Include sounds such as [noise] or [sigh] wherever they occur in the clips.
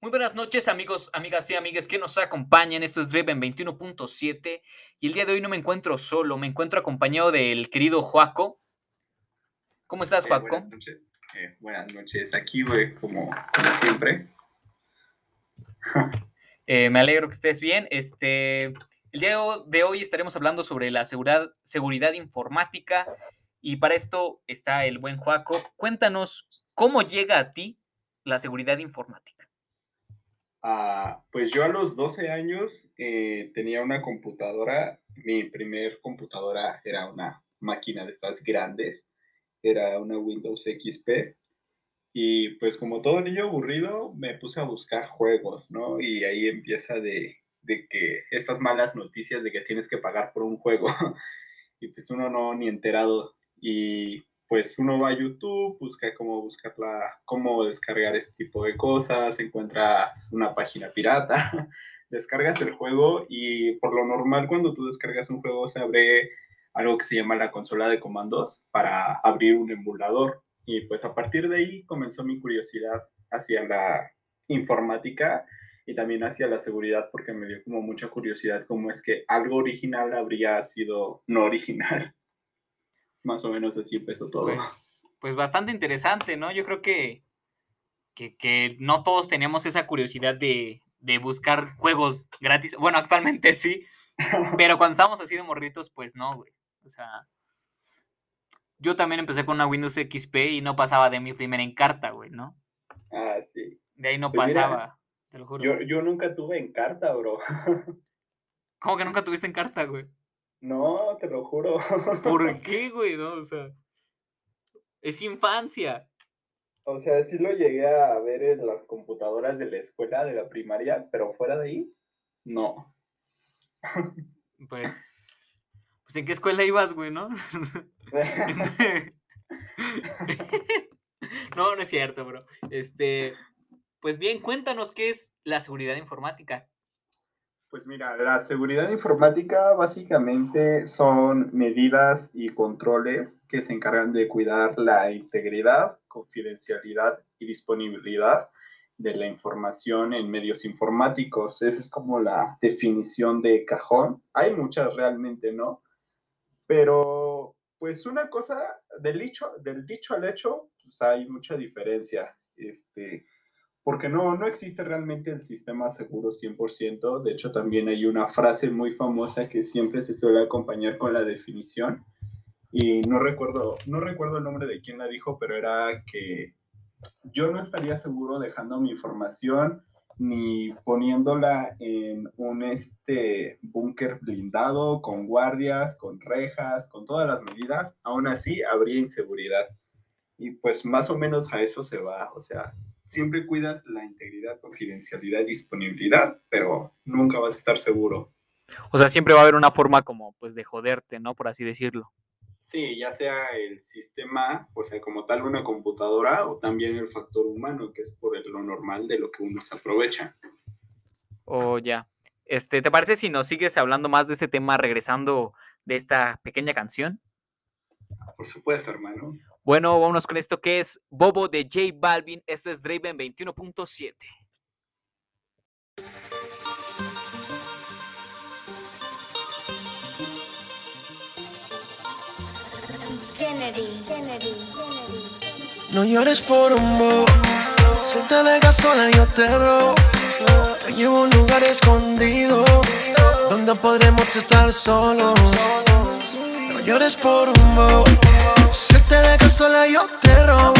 Muy buenas noches, amigos, amigas y amigas que nos acompañan. Esto es Driven 21.7 y el día de hoy no me encuentro solo, me encuentro acompañado del querido Joaco. ¿Cómo estás, Eh, Joaco? buenas noches. Eh, buenas noches. Aquí, güey, como, como siempre. [laughs] Eh, me alegro que estés bien. Este, el día de hoy estaremos hablando sobre la seguridad, seguridad informática y para esto está el buen Joaco. Cuéntanos cómo llega a ti la seguridad informática. Ah, pues yo a los 12 años eh, tenía una computadora. Mi primer computadora era una máquina de estas grandes. Era una Windows XP. Y pues como todo niño aburrido, me puse a buscar juegos, ¿no? Y ahí empieza de, de que estas malas noticias de que tienes que pagar por un juego. [laughs] y pues uno no ni enterado. Y pues uno va a YouTube, busca cómo buscarla, cómo descargar este tipo de cosas, encuentras una página pirata, [laughs] descargas el juego y por lo normal cuando tú descargas un juego se abre algo que se llama la consola de comandos para abrir un emulador. Y pues a partir de ahí comenzó mi curiosidad hacia la informática y también hacia la seguridad porque me dio como mucha curiosidad cómo es que algo original habría sido no original. Más o menos así empezó todo. Pues, pues bastante interesante, ¿no? Yo creo que, que, que no todos teníamos esa curiosidad de, de, buscar juegos gratis. Bueno, actualmente sí, [laughs] pero cuando estábamos así de morritos, pues no, güey. O sea, yo también empecé con una Windows XP y no pasaba de mi primera encarta, güey, ¿no? Ah, sí. De ahí no Pues mira, pasaba, te lo juro. Yo, yo nunca tuve encarta, bro. [laughs] ¿Cómo que nunca tuviste encarta, güey? No, te lo juro. ¿Por [laughs] qué, güey? No, o sea, es infancia. O sea, sí lo llegué a ver en las computadoras de la escuela, de la primaria, pero fuera de ahí, no. [laughs] Pues, pues ¿en qué escuela ibas, güey, no? [laughs] no, no es cierto, bro. Este, pues bien, cuéntanos qué es la seguridad informática. Pues mira, la seguridad informática básicamente son medidas y controles que se encargan de cuidar la integridad, confidencialidad y disponibilidad de la información en medios informáticos. Esa es como la definición de cajón. Hay muchas realmente, ¿no? Pero pues una cosa, del dicho, del dicho al hecho, pues hay mucha diferencia. Este, porque no, no existe realmente el sistema seguro 100%. De hecho, también hay una frase muy famosa que siempre se suele acompañar con la definición. Y no recuerdo, no recuerdo el nombre de quién la dijo, pero era que yo no estaría seguro dejando mi información ni poniéndola en un este búnker blindado con guardias, con rejas, con todas las medidas, aún así habría inseguridad. Y pues más o menos a eso se va, o sea, siempre cuidas la integridad, confidencialidad y disponibilidad, pero nunca vas a estar seguro. O sea, siempre va a haber una forma como pues de joderte, ¿no? Por así decirlo. Sí, ya sea el sistema, o sea, como tal una computadora o también el factor humano, que es por lo normal de lo que uno se aprovecha. Oh, ya. Este, ¿te parece si nos sigues hablando más de este tema regresando de esta pequeña canción? Por supuesto, hermano. Bueno, vámonos con esto que es Bobo de J Balvin. Este es Draven 21.7. Kennedy, Kennedy, No llores por un bobo. Si te dejas sola, yo te robo. Te llevo a un lugar escondido donde podremos estar solos. Llores por un bobo. Si te dejas sola, yo te robo.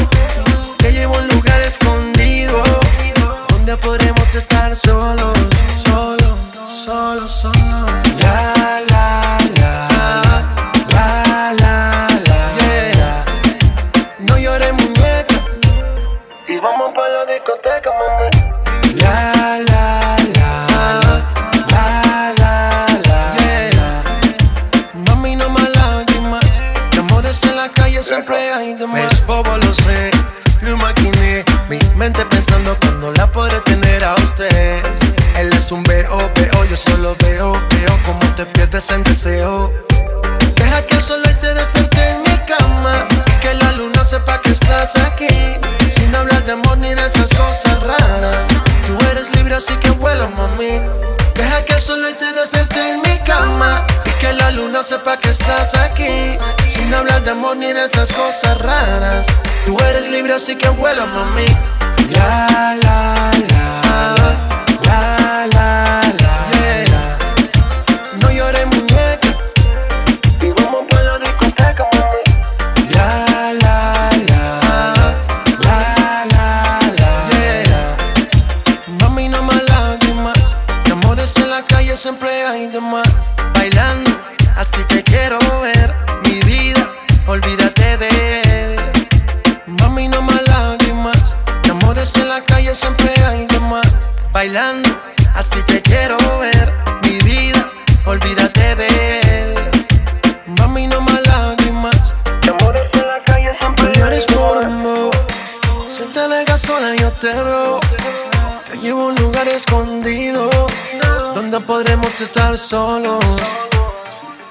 Te llevo a un lugar escondido donde podremos estar solos, solos, solos, solos. La, pruebas y demás. Es bobo, lo sé, lo imaginé. Mi mente pensando cuando la podré tener a usted. Él es un veo, veo, yo solo veo, veo como te pierdes en deseo. Deja que el sol te despierte en mi cama. Que la luna sepa que estás aquí. Sin hablar de amor ni de esas cosas raras. Tú eres libre, así que vuela, mami. Deja que el sol te despierte en mi cama. Y que la luna sepa que estás aquí sin hablar de amor ni de esas cosas raras. Tú eres libre, así que vuela, mami. La, la, la, la, la, la, yeah. No llores, muñeca. Y vamos por la discoteca, mami. La, la, la, la, la, la, yeah. Mami, no más lágrimas. De amores en la calle siempre hay de más. Podremos estar solos.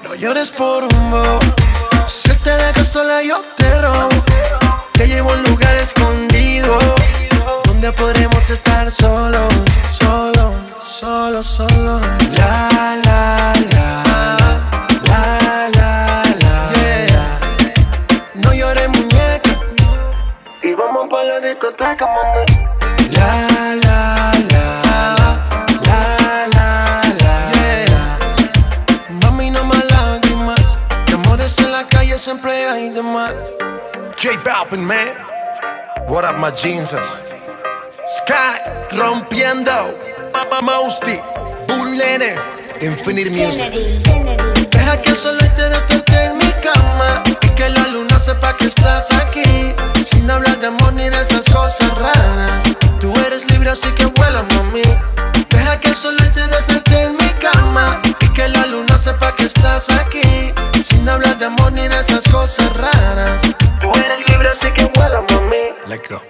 No llores por un bo. Si te dejas sola, yo te robo. Te llevo a un lugar escondido donde podremos estar solos, solos, solos, solos. La, la, la. La, la, la. Yeah. No llores, muñeca. Y vamos pa' la discoteca. La, la, J Balvin, man. What up, my jeanses? Sky rompiendo. Papa Mousty. Bullene. Infinite Music. Deja que el sol te despierte en mi cama y que la luna sepa que estás aquí. Sin hablar de amor ni de esas cosas raras. Tú eres libre, así que vuela, mami. Deja que el sol te despierte en mi cama y que la luna sepa que estás aquí. Sin hablar de amor ni de esas cosas raras. Tú eres libre, así que vuela, mami. Let's go.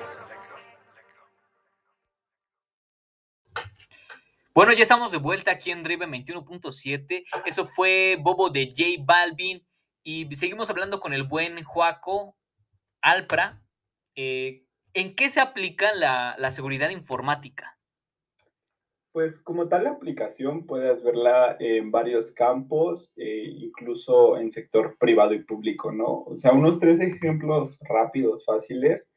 Bueno, ya estamos de vuelta aquí en Drive 21.7. Eso fue Bobo de J Balvin. Y seguimos hablando con el buen Joaco Alpra. Eh, ¿En qué se aplica la, la seguridad informática? Pues como tal la aplicación puedes verla en varios campos, eh, incluso en sector privado y público, ¿no? O sea, unos tres ejemplos rápidos, fáciles,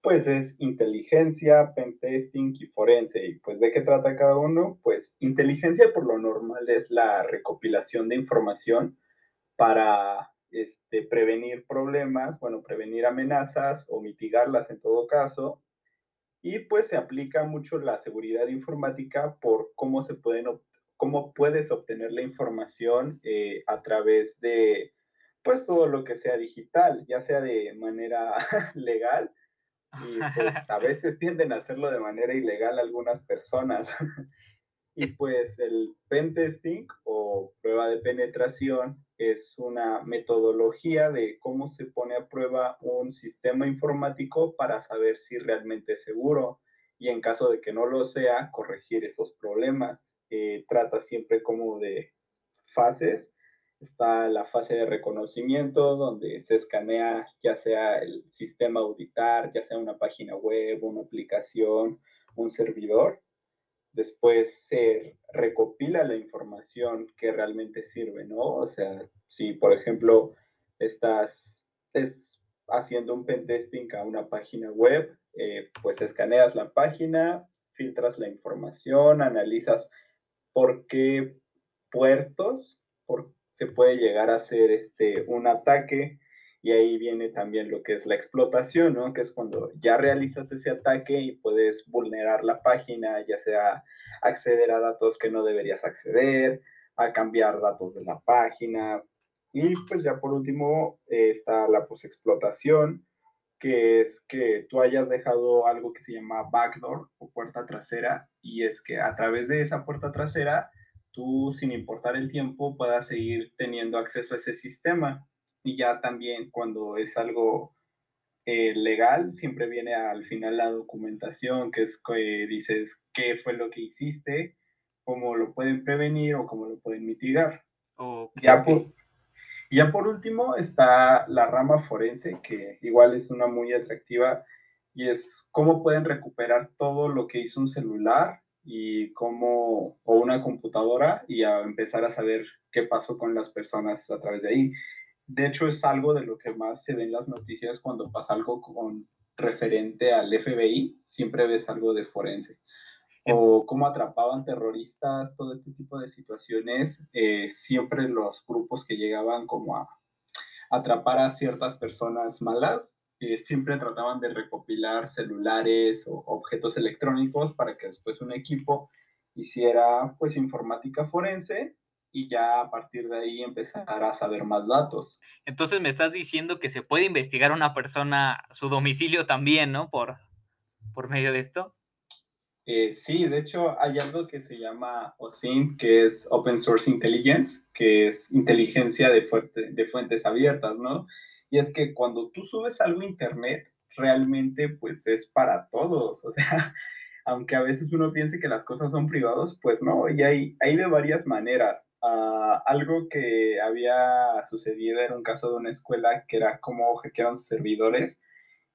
pues es inteligencia, pentesting y forense. ¿Y pues de qué trata cada uno? Pues inteligencia por lo normal es la recopilación de información para este, prevenir problemas, bueno, prevenir amenazas o mitigarlas en todo caso. Y pues se aplica mucho la seguridad informática por cómo se pueden, cómo puedes obtener la información eh, a través de pues todo lo que sea digital, ya sea de manera [laughs] legal y pues a [laughs] veces tienden a hacerlo de manera ilegal algunas personas. [laughs] y Es- pues el pentesting o prueba de penetración es una metodología de cómo se pone a prueba un sistema informático para saber si realmente es seguro y en caso de que no lo sea, corregir esos problemas. Eh, trata siempre como de fases. Está la fase de reconocimiento, donde se escanea ya sea el sistema auditar, ya sea una página web, una aplicación, un servidor. Después se recopila la información que realmente sirve, ¿no? O sea, si por ejemplo estás es, haciendo un pentesting a una página web, eh, pues escaneas la página, filtras la información, analizas por qué puertos se puede llegar a hacer este, un ataque y ahí viene también lo que es la explotación, ¿no? Que es cuando ya realizas ese ataque y puedes vulnerar la página, ya sea acceder a datos que no deberías acceder, a cambiar datos de la página. Y pues ya por último eh, está la posexplotación, que es que tú hayas dejado algo que se llama backdoor o puerta trasera, y es que a través de esa puerta trasera, tú sin importar el tiempo puedas seguir teniendo acceso a ese sistema. Y ya también cuando es algo eh, legal, siempre viene al final la documentación, que es que dices qué fue lo que hiciste, cómo lo pueden prevenir o cómo lo pueden mitigar. Ya por, ya por último está la rama forense, que igual es una muy atractiva, y es cómo pueden recuperar todo lo que hizo un celular y cómo, o una computadora y a empezar a saber qué pasó con las personas a través de ahí. De hecho, es algo de lo que más se ve en las noticias cuando pasa algo con referente al FBI, siempre ves algo de forense. O cómo atrapaban terroristas, todo este tipo de situaciones, eh, siempre los grupos que llegaban como a atrapar a ciertas personas malas, eh, siempre trataban de recopilar celulares o objetos electrónicos para que después un equipo hiciera pues informática forense y ya a partir de ahí empezar a saber más datos. Entonces me estás diciendo que se puede investigar a una persona su domicilio también, ¿no? Por, por medio de esto. Eh, sí, de hecho hay algo que se llama OSINT, que es Open Source Intelligence, que es inteligencia de, de fuentes abiertas, ¿no? Y es que cuando tú subes algo a Internet, realmente pues es para todos, [laughs] o sea, aunque a veces uno piense que las cosas son privadas, pues no, y hay, hay de varias maneras. Ah, algo que había sucedido era un caso de una escuela que era como hackearon sus servidores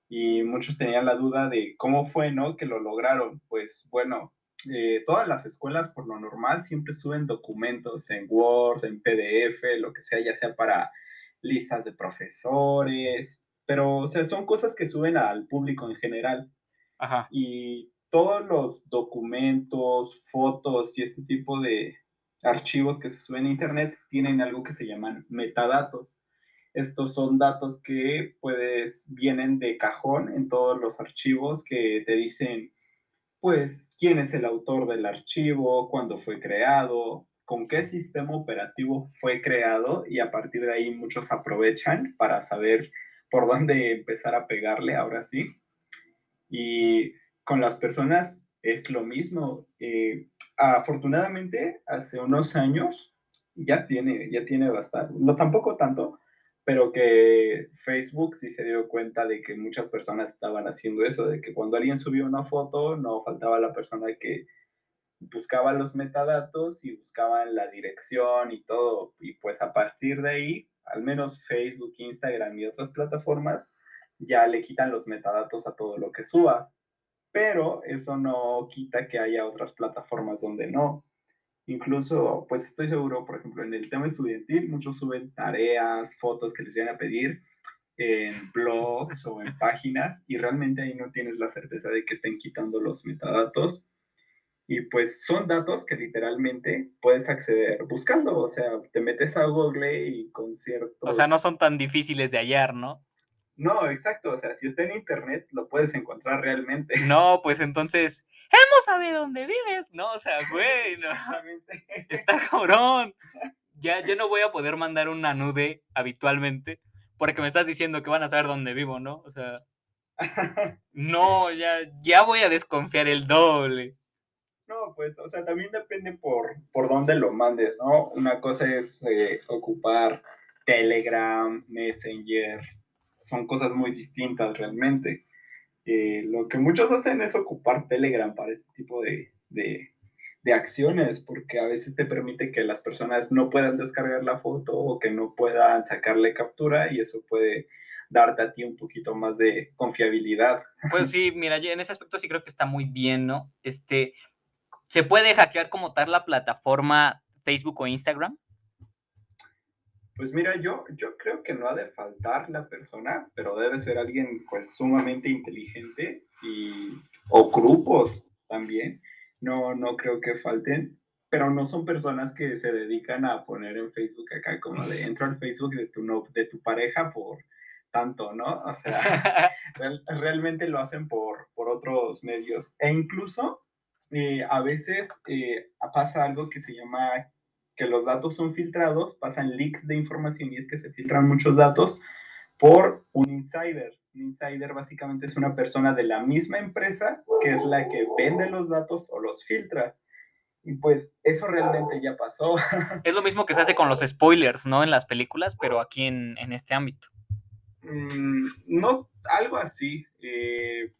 y muchos tenían la duda de cómo fue, ¿no? Que lo lograron. Pues bueno, eh, todas las escuelas por lo normal siempre suben documentos en Word, en PDF, lo que sea, ya sea para listas de profesores, pero o sea, son cosas que suben al público en general. Ajá. Y todos los documentos, fotos y este tipo de archivos que se suben a Internet tienen algo que se llaman metadatos. Estos son datos que puedes, vienen de cajón en todos los archivos que te dicen, pues, quién es el autor del archivo, cuándo fue creado, con qué sistema operativo fue creado y a partir de ahí muchos aprovechan para saber por dónde empezar a pegarle ahora sí. Y con las personas es lo mismo. Eh, afortunadamente, hace unos años ya tiene, ya tiene bastante, no tampoco tanto, pero que Facebook sí se dio cuenta de que muchas personas estaban haciendo eso, de que cuando alguien subió una foto, no faltaba la persona que buscaba los metadatos y buscaba la dirección y todo. Y pues a partir de ahí, al menos Facebook, Instagram y otras plataformas, ya le quitan los metadatos a todo lo que subas pero eso no quita que haya otras plataformas donde no. Incluso, pues estoy seguro, por ejemplo, en el tema estudiantil, muchos suben tareas, fotos que les vienen a pedir en [laughs] blogs o en páginas y realmente ahí no tienes la certeza de que estén quitando los metadatos. Y pues son datos que literalmente puedes acceder buscando, o sea, te metes a Google y con ciertos... O sea, no son tan difíciles de hallar, ¿no? No, exacto, o sea, si está en internet lo puedes encontrar realmente. [laughs] No, pues entonces, hemos sabido dónde vives, ¿no? O sea, [laughs] güey, no. Está cabrón. Ya, ya no voy a poder mandar una nude habitualmente porque me estás diciendo que van a saber dónde vivo, ¿no? O sea, [laughs] no, ya, ya voy a desconfiar el doble. No, pues, o sea, también depende por, por dónde lo mandes, ¿no? Una cosa es eh, ocupar Telegram, Messenger, son cosas muy distintas realmente. Eh, lo que muchos hacen es ocupar Telegram para este tipo de, de, acciones, porque a veces te permite que las personas no puedan descargar la foto o que no puedan sacarle captura y eso puede darte a ti un poquito más de confiabilidad. Pues sí, mira, en ese aspecto sí creo que está muy bien, ¿no? Este, ¿se puede hackear como tal la plataforma Facebook o Instagram? Pues mira, yo, yo creo que no ha de faltar la persona, pero debe ser alguien pues sumamente inteligente y, o grupos también. No, no creo que falten, pero no son personas que se dedican a poner en Facebook acá como de entro al Facebook de tu, no, de tu pareja por tanto, ¿no? O sea, [laughs] realmente lo hacen por, por otros medios. E incluso eh, a veces eh, pasa algo que se llama que los datos son filtrados, pasan leaks de información y es que se filtran muchos datos por un insider. Un insider básicamente es una persona de la misma empresa que es la que vende los datos o los filtra. Y pues eso realmente ya pasó. [laughs] Es lo mismo que se hace con los spoilers, ¿no? En las películas, pero aquí en, este ámbito. Mm, no, algo así. Eh,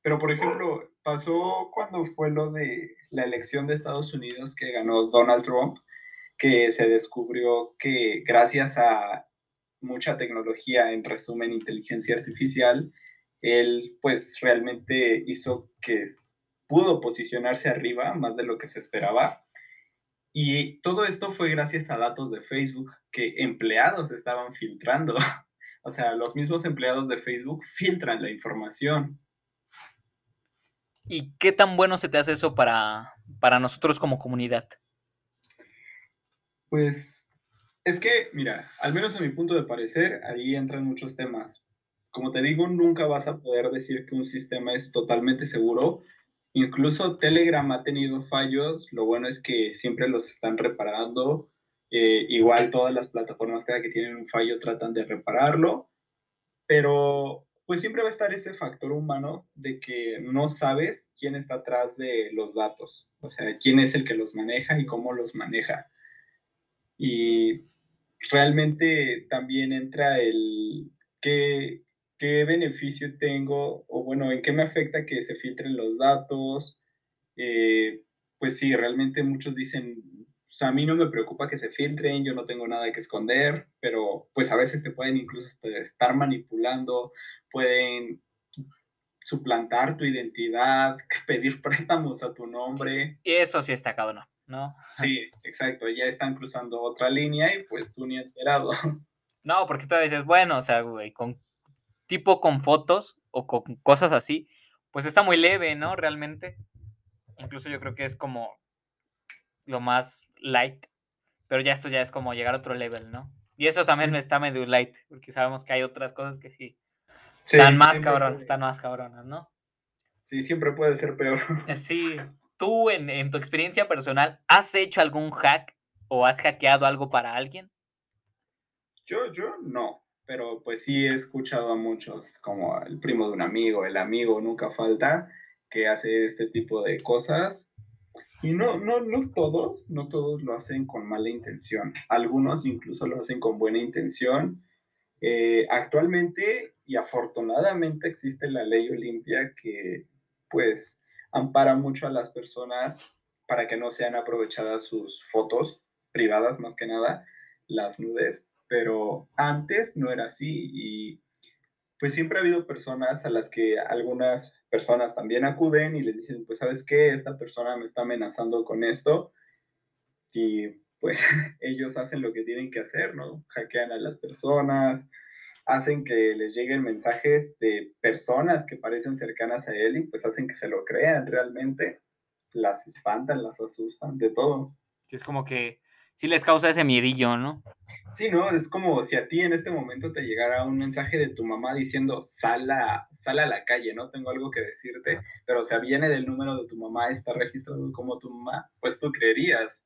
pero por ejemplo, pasó cuando fue lo de la elección de Estados Unidos que ganó Donald Trump que se descubrió que gracias a mucha tecnología, en resumen, inteligencia artificial, él pues realmente hizo que pudo posicionarse arriba más de lo que se esperaba. Y todo esto fue gracias a datos de Facebook que empleados estaban filtrando. [laughs] O sea, los mismos empleados de Facebook filtran la información. ¿Y qué tan bueno se te hace eso para, para nosotros como comunidad? Pues es que, mira, al menos a mi punto de parecer, ahí entran muchos temas. Como te digo, nunca vas a poder decir que un sistema es totalmente seguro. Incluso Telegram ha tenido fallos. Lo bueno es que siempre los están reparando. Eh, igual todas las plataformas cada que tienen un fallo tratan de repararlo. Pero pues siempre va a estar ese factor humano de que no sabes quién está atrás de los datos. O sea, quién es el que los maneja y cómo los maneja. Y realmente también entra el qué, qué beneficio tengo o bueno, en qué me afecta que se filtren los datos. Eh, pues sí, realmente muchos dicen, o a mí no me preocupa que se filtren, yo no tengo nada que esconder, pero pues a veces te pueden incluso estar manipulando, pueden suplantar tu identidad, [laughs] pedir préstamos a tu nombre. Y eso sí está cabrón. ¿No? Sí, exacto, ya están cruzando otra línea y pues tú ni enterado. [laughs] No, porque tú dices, bueno, o sea, güey, con tipo con fotos o con cosas así, pues está muy leve, ¿no? Realmente. Incluso yo creo que es como lo más light, pero ya esto ya es como llegar a otro level, ¿no? Y eso también me está medio light, porque sabemos que hay otras cosas que sí, están más cabronas, están más cabronas, ¿no? Sí, siempre puede ser peor. Sí, tú en, tu experiencia personal, ¿has hecho algún hack o has hackeado algo para alguien? Yo, yo no, pero pues sí he escuchado a muchos, como el primo de un amigo, el amigo nunca falta, que hace este tipo de cosas. Y no, no, no todos, no todos lo hacen con mala intención. Algunos incluso lo hacen con buena intención. Eh, actualmente y afortunadamente existe la ley Olimpia que pues ampara mucho a las personas para que no sean aprovechadas sus fotos privadas más que nada, las nudes, pero antes no era así y pues siempre ha habido personas a las que algunas personas también acuden y les dicen, pues sabes qué, esta persona me está amenazando con esto y pues [laughs] ellos hacen lo que tienen que hacer, ¿no? Hackean a las personas, hacen que les lleguen mensajes de personas que parecen cercanas a él y pues hacen que se lo crean realmente. Las espantan, las asustan, de todo. Sí, es como que sí les causa ese miedillo, ¿no? Sí, ¿no? Es como si a ti en este momento te llegara un mensaje de tu mamá diciendo, sal a, sal a la calle, ¿no? Tengo algo que decirte, pero o sea, viene del número de tu mamá, está registrado como tu mamá, pues tú creerías.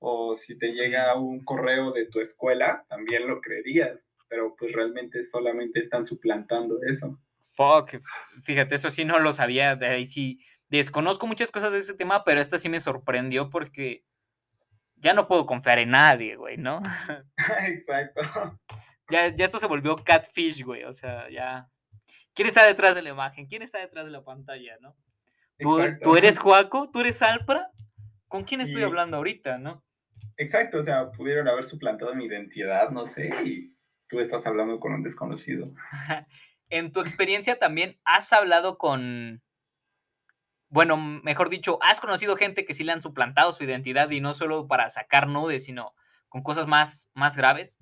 O si te llega un correo de tu escuela, también lo creerías pero pues realmente solamente están suplantando eso. Fuck, fíjate, eso sí no lo sabía, de ahí sí desconozco muchas cosas de ese tema, pero esta sí me sorprendió porque ya no puedo confiar en nadie, güey, ¿no? [laughs] [laughs] Exacto. Ya, ya esto se volvió catfish, güey, o sea, ya... ¿Quién está detrás de la imagen? ¿Quién está detrás de la pantalla, no? ¿Tú, ¿tú eres Juaco? ¿Tú eres Alpra? ¿Con quién estoy hablando ahorita, no? Exacto, o sea, pudieron haber suplantado mi identidad, no sé, y tú estás hablando con un desconocido. en tu experiencia también has hablado con, bueno, mejor dicho, has conocido gente que sí le han suplantado su identidad y no solo para sacar nudes, sino con cosas más, más graves.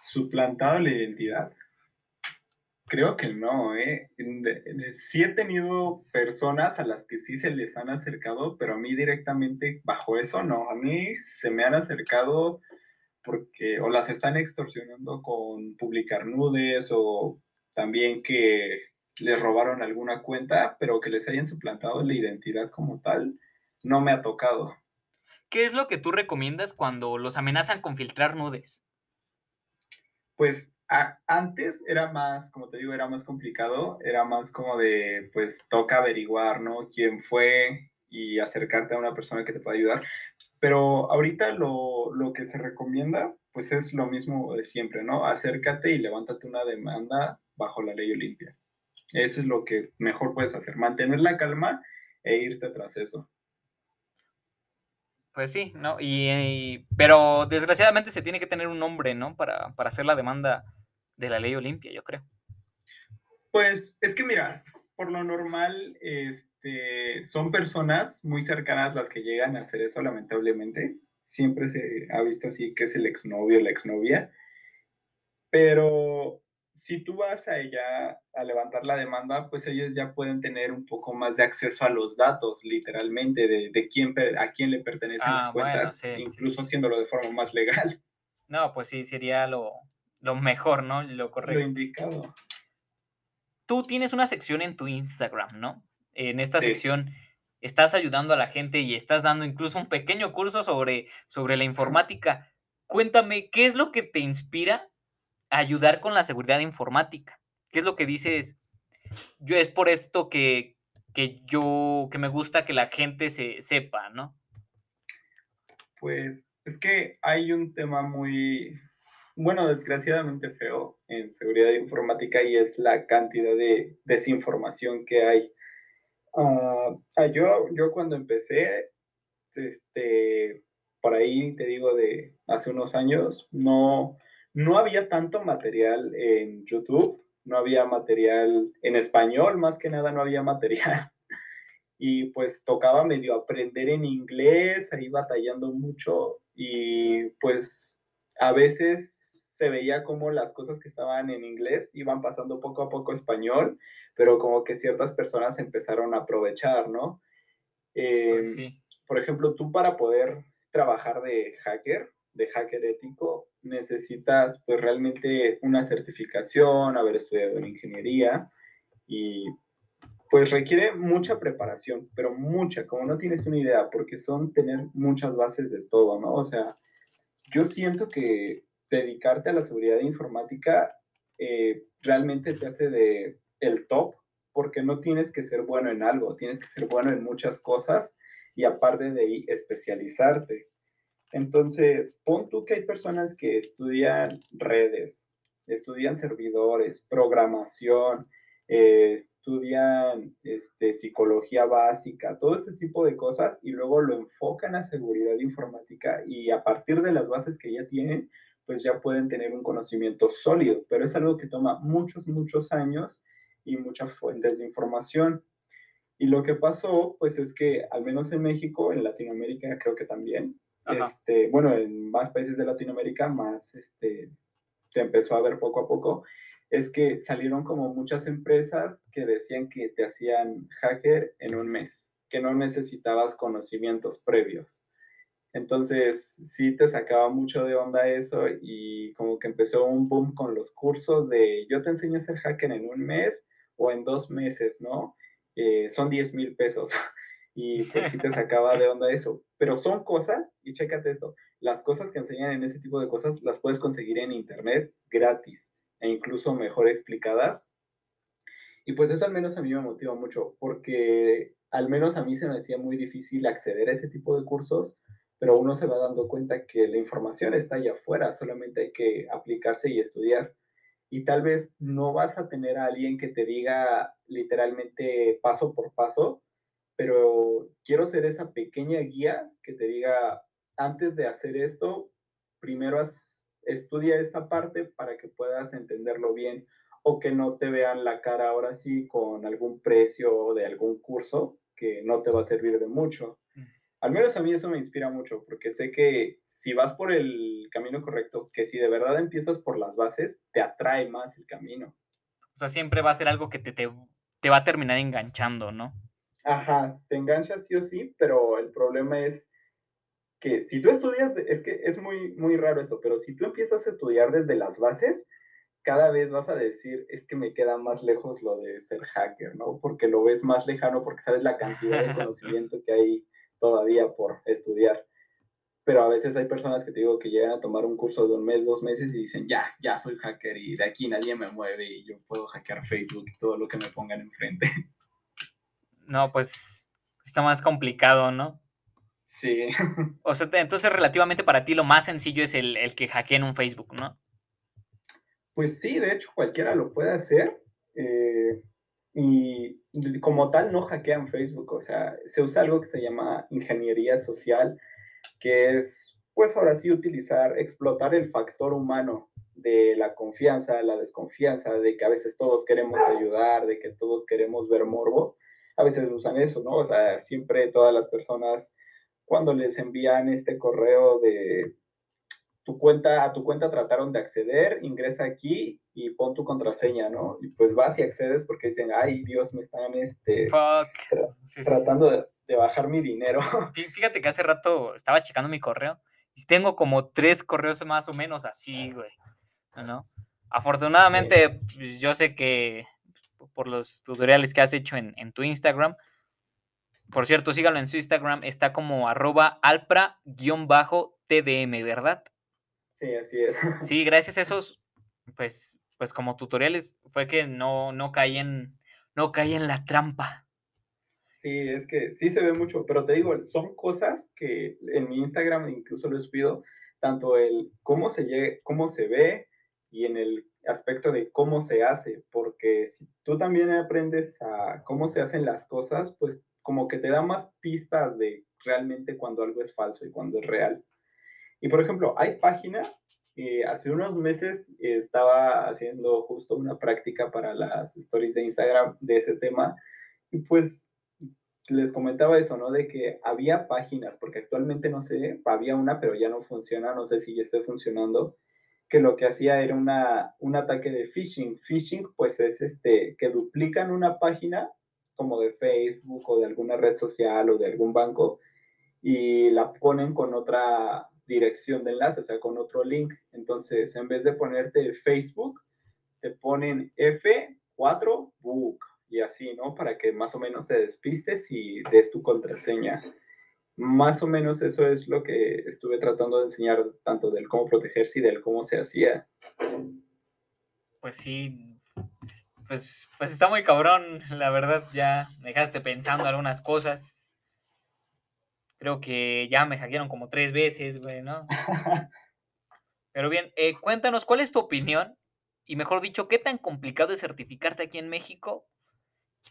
¿Suplantado la identidad? Creo que no, ¿eh? Sí he tenido personas a las que sí se les han acercado, pero a mí directamente bajo eso no. A mí se me han acercado porque o las están extorsionando con publicar nudes o también que les robaron alguna cuenta, pero que les hayan suplantado la identidad como tal, no me ha tocado. ¿Qué es lo que tú recomiendas cuando los amenazan con filtrar nudes? Pues antes era más, como te digo, era más complicado, era más como de, pues toca averiguar, ¿no? ¿Quién fue? y acercarte a una persona que te pueda ayudar. Pero ahorita lo, lo, que se recomienda, pues es lo mismo de siempre, ¿no? Acércate y levántate una demanda bajo la ley Olimpia. Eso es lo que mejor puedes hacer, mantener la calma e irte tras eso. Pues sí, ¿no? Y, pero desgraciadamente se tiene que tener un nombre, ¿no? Para, para hacer la demanda de la ley Olimpia, yo creo. Pues es que mira, por lo normal, es este, son personas muy cercanas las que llegan a hacer eso, lamentablemente. Siempre se ha visto así que es el exnovio o la exnovia. Pero si tú vas a ella a levantar la demanda, pues ellos ya pueden tener un poco más de acceso a los datos, literalmente, de, quién, a quién le pertenecen las ah, cuentas, incluso haciéndolo de forma más legal. No, pues sí, sería lo, mejor, ¿no? Lo correcto. Lo indicado. Tú tienes una sección en tu Instagram, ¿no? En esta sección estás ayudando a la gente y estás dando incluso un pequeño curso sobre, sobre la informática. Cuéntame, ¿qué es lo que te inspira ayudar con la seguridad informática. ¿Qué es lo que dices? Yo es por esto que, que yo, que me gusta que la gente se sepa, ¿no? Pues es que hay un tema muy, bueno, desgraciadamente feo en seguridad informática y es la cantidad de desinformación que hay. Ah, yo, yo cuando empecé, este, por ahí te digo de hace unos años, no, no había tanto material en YouTube, no había material en español, más que nada no había material. [laughs] Y pues tocaba medio aprender en inglés, ahí batallando mucho y pues a veces se veía como las cosas que estaban en inglés iban pasando poco a poco a español, pero como que ciertas personas empezaron a aprovechar, ¿no? Pues em, por ejemplo, tú para poder trabajar de hacker, de hacker ético, necesitas pues realmente una certificación, haber estudiado en ingeniería y pues requiere mucha preparación, pero mucha, como no tienes una idea, porque son tener muchas bases de todo, ¿no? O sea, yo siento que dedicarte a la seguridad informática eh, realmente te hace de el top, porque no tienes que ser bueno en algo, tienes que ser bueno en muchas cosas y aparte de ahí especializarte. Entonces, pon tú que hay personas que estudian redes, estudian servidores, programación, eh, estudian este, psicología básica, todo este tipo de cosas y luego lo enfocan a seguridad informática y a partir de las bases que ya tienen, pues ya pueden tener un conocimiento sólido, pero es algo que toma muchos, muchos años y muchas fuentes de información. Y lo que pasó, pues es que al menos en México, en Latinoamérica creo que también, este, bueno, en más países de Latinoamérica, más este, se empezó a ver poco a poco, es que salieron como muchas empresas que decían que te hacían hacker en un mes, que no necesitabas conocimientos previos. Entonces, sí te sacaba mucho de onda eso y como que empezó un boom con los cursos de yo te enseño a ser hacker en un mes o en dos meses, ¿no? Eh, son 10 mil pesos. [laughs] y pues sí te sacaba de onda eso. Pero son cosas, y chécate esto, las cosas que enseñan en ese tipo de cosas las puedes conseguir en internet gratis e incluso mejor explicadas. Y pues eso al menos a mí me motiva mucho, porque al menos a mí se me hacía muy difícil acceder a ese tipo de cursos, pero uno se va dando cuenta que la información está allá afuera, solamente hay que aplicarse y estudiar. Y tal vez no vas a tener a alguien que te diga literalmente paso por paso, pero quiero ser esa pequeña guía que te diga, antes de hacer esto, primero estudia esta parte para que puedas entenderlo bien o que no te vean la cara ahora sí con algún precio de algún curso que no te va a servir de mucho. Mm. Al menos a mí eso me inspira mucho porque sé que si vas por el camino correcto, que si de verdad empiezas por las bases, te atrae más el camino. O sea, siempre va a ser algo que te, te, te va a terminar enganchando, ¿no? Ajá, te enganchas sí o sí, pero el problema es que si tú estudias, es que es muy, muy raro esto, pero si tú empiezas a estudiar desde las bases, cada vez vas a decir, es que me queda más lejos lo de ser hacker, ¿no? Porque lo ves más lejano, porque sabes la cantidad de [laughs] conocimiento que hay todavía por estudiar. Pero a veces hay personas que te digo que llegan a tomar un curso de un mes, dos meses y dicen, ya, ya soy hacker y de aquí nadie me mueve y yo puedo hackear Facebook y todo lo que me pongan enfrente. [laughs] No, pues está más complicado, ¿no? Sí. [laughs] O sea, entonces relativamente para ti lo más sencillo es el, el que hackeen un Facebook, ¿no? Pues sí, de hecho cualquiera lo puede hacer. Eh, y como tal no hackean Facebook, o sea, se usa algo que se llama ingeniería social, que es, pues ahora sí, utilizar, explotar el factor humano de la confianza, la desconfianza, de que a veces todos queremos ayudar, de que todos queremos ver morbo, a veces usan eso, ¿no? O sea, siempre todas las personas cuando les envían este correo de tu cuenta, a tu cuenta trataron de acceder, ingresa aquí y pon tu contraseña, ¿no? Y pues vas y accedes porque dicen, ay Dios, me están este, tratando De, bajar mi dinero. [laughs] Fíjate que hace rato estaba checando mi correo y tengo como tres correos más o menos así, güey. ¿No? Afortunadamente, pues, yo sé que por los tutoriales que has hecho en, en tu Instagram, por cierto, síganlo en su Instagram, está como arroba alpra-tdm, ¿verdad? Sí, así es. [laughs] Sí, gracias a esos, pues, pues como tutoriales fue que no, no caí en, no caí en la trampa. Sí, es que sí se ve mucho, pero te digo, son cosas que en mi Instagram incluso les pido, tanto el cómo se, cómo se ve y en el aspecto de cómo se hace, porque si tú también aprendes a cómo se hacen las cosas, pues como que te da más pistas de realmente cuando algo es falso y cuando es real. Y por ejemplo, hay páginas, eh, hace unos meses estaba haciendo justo una práctica para las stories de Instagram de ese tema, y pues les comentaba eso, ¿no? De que había páginas, porque actualmente no sé, había una, pero ya no funciona, no sé si ya esté funcionando, que lo que hacía era una, un ataque de phishing. Phishing, pues es este, que duplican una página como de Facebook o de alguna red social o de algún banco y la ponen con otra dirección de enlace, o sea, con otro link. Entonces, en vez de ponerte Facebook, te ponen F4 Book y así, ¿no? Para que más o menos te despistes y des tu contraseña. Más o menos eso es lo que estuve tratando de enseñar, tanto del cómo protegerse y del cómo se hacía. Pues sí, pues, pues está muy cabrón, la verdad, ya me dejaste pensando algunas cosas. Creo que ya me hackearon como tres veces, güey, ¿no? [laughs] Pero bien, eh, cuéntanos, ¿cuál es tu opinión? Y mejor dicho, ¿qué tan complicado es certificarte aquí en México?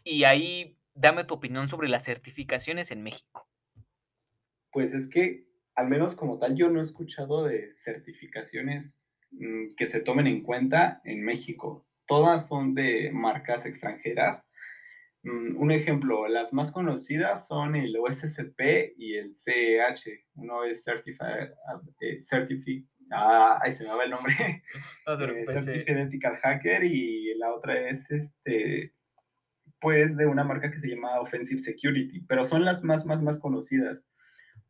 Y ahí dame tu opinión sobre las certificaciones en México. Pues es que, al menos como tal, yo no he escuchado de certificaciones mm, que se tomen en cuenta en México todas son de marcas extranjeras. Mm, un ejemplo, las más conocidas son el OSCP y el CEH. Uno es Certified, eh, ah, ahí se me va el nombre, [laughs] [laughs] eh, Certified Ethical Hacker y la otra es este, pues de una marca que se llama Offensive Security, pero son las más, más, más conocidas.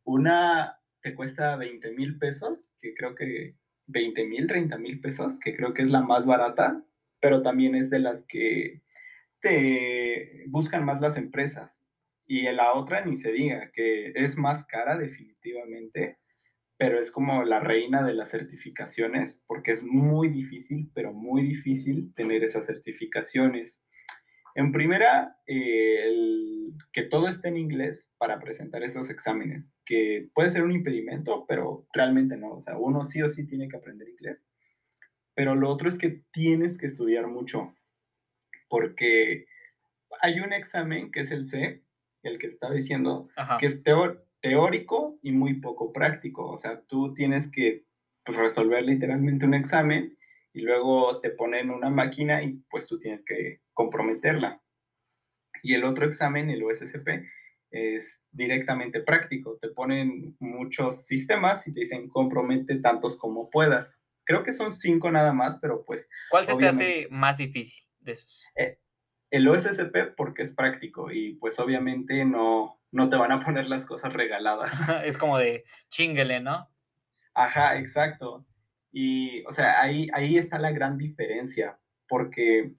Una te cuesta 20 mil pesos, que creo que 20 mil, 30 mil pesos, que creo que es la más barata, pero también es de las que te buscan más las empresas. Y la otra ni se diga, que es más cara definitivamente, pero es como la reina de las certificaciones, porque es muy difícil, pero muy difícil tener esas certificaciones. En primera, eh, que todo esté en inglés para presentar esos exámenes, que puede ser un impedimento, pero realmente no. O sea, uno sí o sí tiene que aprender inglés pero lo otro es que tienes que estudiar mucho, porque hay un examen que es el C, el que te estaba diciendo, que es teórico y muy poco práctico. O sea, tú tienes que pues, resolver literalmente un examen y luego te ponen una máquina y pues tú tienes que comprometerla. Y el otro examen, el OSCP, es directamente práctico. Te ponen muchos sistemas y te dicen compromete tantos como puedas. Creo que son cinco nada más, pero pues... ¿Cuál se te hace más difícil de esos? Eh, el OSCP porque es práctico y pues obviamente no, no te van a poner las cosas regaladas. [laughs] es como de chinguele, ¿no? Ajá, exacto. Y, o sea, ahí, ahí está la gran diferencia, porque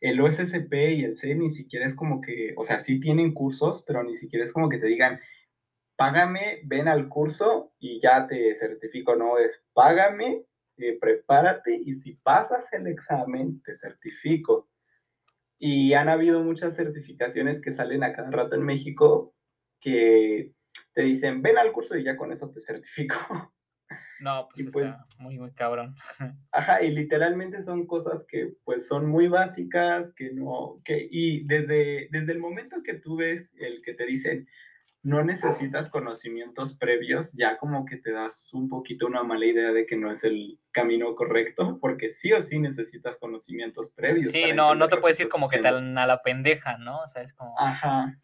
el OSCP y el C ni siquiera es como que, o sea, sí tienen cursos, pero ni siquiera es como que te digan, págame, ven al curso y ya te certifico, no, es págame eh, prepárate y si pasas el examen, te certifico. Y han habido muchas certificaciones que salen a cada rato en México que te dicen, ven al curso y ya con eso te certifico. [laughs] No, pues, pues está muy, muy cabrón. [laughs] Ajá, y literalmente son cosas que pues son muy básicas, que no, que, y desde, desde el momento que tú ves el que te dicen, no necesitas conocimientos previos, ya como que te das un poquito una mala idea de que no es el camino correcto, porque sí o sí necesitas conocimientos previos. Sí, no, no te puedes ir como que tan a la pendeja, ¿no? O sea, es como... Ajá.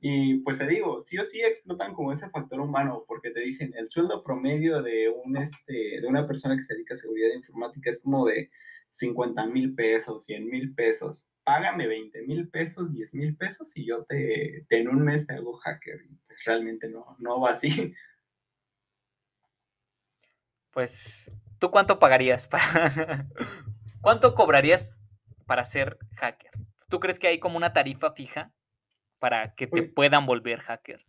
Y pues te digo, sí o sí explotan como ese factor humano, porque te dicen, el sueldo promedio de, un, este, de una persona que se dedica a seguridad informática es como de 50 mil pesos, 100 mil pesos. Págame 20 mil pesos, 10 mil pesos y yo te, en un mes te hago hacker. Pues realmente no, no va así. [laughs] Pues, ¿tú cuánto pagarías? [laughs] ¿Cuánto cobrarías para ser hacker? ¿Tú crees que hay como una tarifa fija? Para que te puedan volver hacker?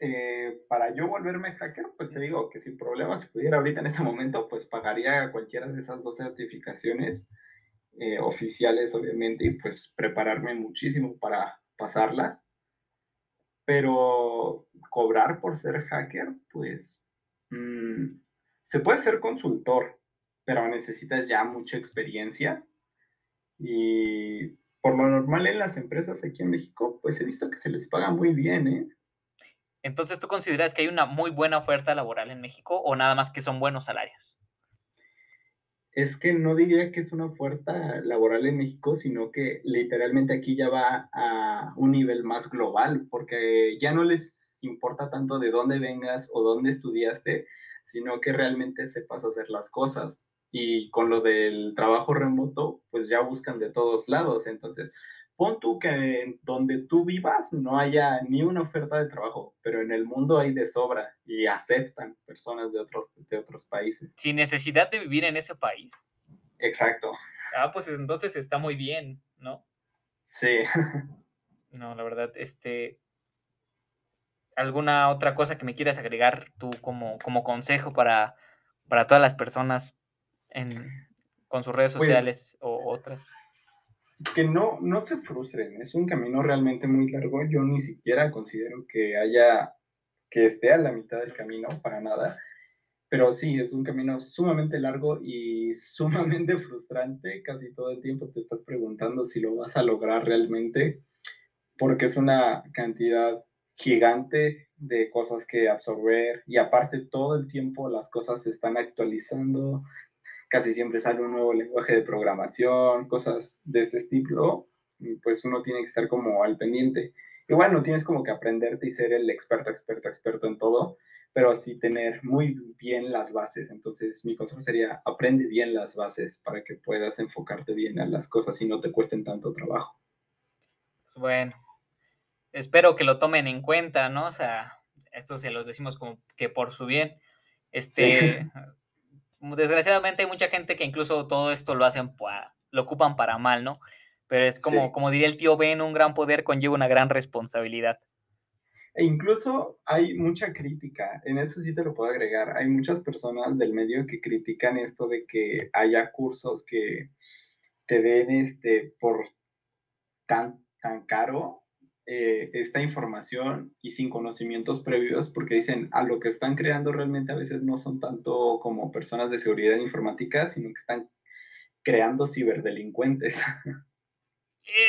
Eh, para yo volverme hacker, pues te digo que sin problemas, si pudiera ahorita en este momento, pues pagaría cualquiera de esas dos certificaciones eh, oficiales, obviamente, y pues prepararme muchísimo para pasarlas. Pero cobrar por ser hacker, pues mm, se puede ser consultor, pero necesitas ya mucha experiencia y por lo normal en las empresas aquí en México, pues he visto que se les paga muy bien, ¿eh? Entonces, ¿tú consideras que hay una muy buena oferta laboral en México o nada más que son buenos salarios? Es que no diría que es una oferta laboral en México, sino que literalmente aquí ya va a un nivel más global, porque ya no les importa tanto de dónde vengas o dónde estudiaste, sino que realmente sepas hacer las cosas y con lo del trabajo remoto, pues ya buscan de todos lados. Entonces, pon tú que donde tú vivas no haya ni una oferta de trabajo, pero en el mundo hay de sobra y aceptan personas de otros, de otros países. Sin necesidad de vivir en ese país. Exacto. Ah, pues entonces está muy bien, ¿no? Sí. [laughs] no, la verdad, este... ¿Alguna otra cosa que me quieras agregar tú como, como consejo para, para todas las personas con sus redes pues sociales o otras? Que no, no se frustren, es un camino realmente muy largo. Yo ni siquiera considero que haya, que esté a la mitad del camino, para nada. Pero sí, es un camino sumamente largo y [laughs] sumamente frustrante. Casi todo el tiempo te estás preguntando si lo vas a lograr realmente, porque es una cantidad gigante de cosas que absorber y aparte todo el tiempo las cosas se están actualizando, casi siempre sale un nuevo lenguaje de programación, cosas de este estilo, y pues uno tiene que estar como al pendiente. Igual no tienes como que aprenderte y ser el experto, experto, experto en todo, pero sí tener muy bien las bases. Entonces mi consejo sería, aprende bien las bases para que puedas enfocarte bien a las cosas y no te cuesten tanto trabajo. Bueno, espero que lo tomen en cuenta, ¿no? O sea, esto se los decimos como que por su bien. Este, [laughs] desgraciadamente hay mucha gente que incluso todo esto lo hacen, lo ocupan para mal, ¿no? Pero es como, como diría el tío Ben, un gran poder conlleva una gran responsabilidad. E incluso hay mucha crítica, en eso sí te lo puedo agregar. Hay muchas personas del medio que critican esto de que haya cursos que te den este por tan, tan caro eh, esta información y sin conocimientos previos, porque dicen, a lo que están creando realmente a veces no son tanto como personas de seguridad informática, sino que están creando ciberdelincuentes. [laughs]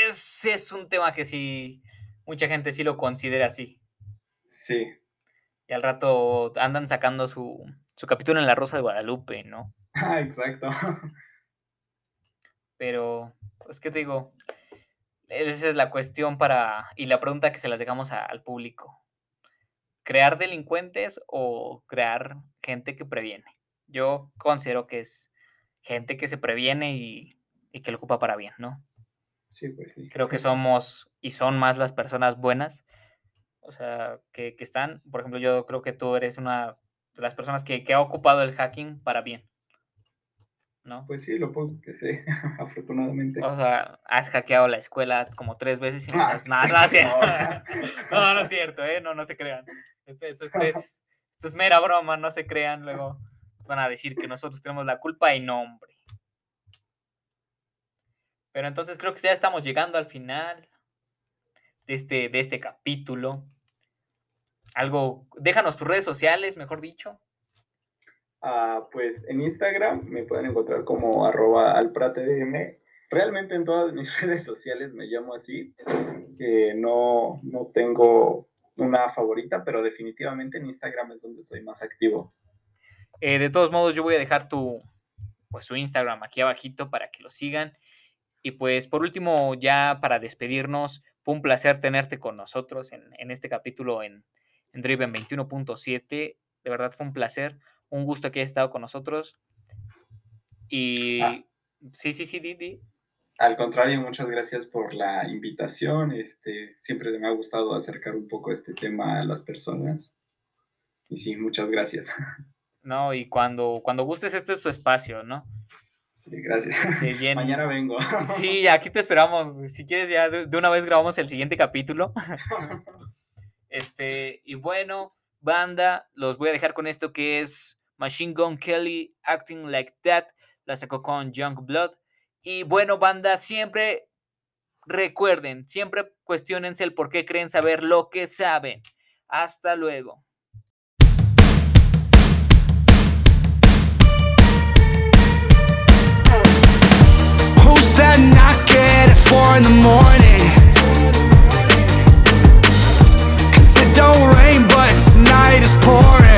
Ese es un tema que sí, mucha gente sí lo considera así. Sí. Y al rato andan sacando su, su capítulo en La Rosa de Guadalupe, ¿no? Ah, exacto. [laughs] Pero, pues, ¿qué te digo? Esa es la cuestión para, y la pregunta que se las dejamos al público. ¿Crear delincuentes o crear gente que previene? Yo considero que es gente que se previene y, que lo ocupa para bien, ¿no? Sí, pues sí. Creo que somos y son más las personas buenas, o sea, que, están, por ejemplo, yo creo que tú eres una de las personas que, que ha ocupado el hacking para bien. Pues sí, lo poco que sé, [laughs] afortunadamente. O sea, has hackeado la escuela como tres veces y no sabes nada. No, [laughs] no, es [laughs] cierto. no, no es cierto, ¿eh? No, no se crean. Esto, esto, es, esto es mera broma, no se crean. Luego van a decir que nosotros tenemos la culpa y no, hombre. Pero entonces creo que ya estamos llegando al final de este, de este capítulo. Algo, déjanos tus redes sociales, mejor dicho. Ah, pues en Instagram me pueden encontrar como arroba alpratedm. Realmente en todas mis [laughs] redes sociales me llamo así. no, no tengo una favorita, pero definitivamente en Instagram es donde soy más activo. Eh, de todos modos, yo voy a dejar tu, pues, su Instagram aquí abajito para que lo sigan. Y pues por último, ya para despedirnos, fue un placer tenerte con nosotros en, en este capítulo en, en Driven 21.7. De verdad fue un placer, un gusto que hayas estado con nosotros. Y Ah. sí, sí, sí, Didi. Al contrario, muchas gracias por la invitación. Este, siempre me ha gustado acercar un poco este tema a las personas. Y sí, muchas gracias. [laughs] No, y cuando, cuando gustes, este es tu espacio, ¿no? Sí, gracias. Este, [laughs] bien. Mañana vengo. [laughs] Sí, aquí te esperamos. Si quieres, ya de, de una vez grabamos el siguiente capítulo. Este, y bueno, banda, los voy a dejar con esto que es Machine Gun Kelly, Acting Like That, la sacó con Young Blood. Y bueno, banda, siempre recuerden, siempre cuestionense el por qué creen saber lo que saben. Hasta luego. Who's that knocking at four in the morning? Cause it don't rain, but tonight is pouring.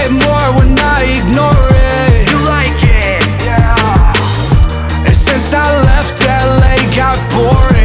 get more when I ignore it. You like it, yeah. And since I left LA, got boring.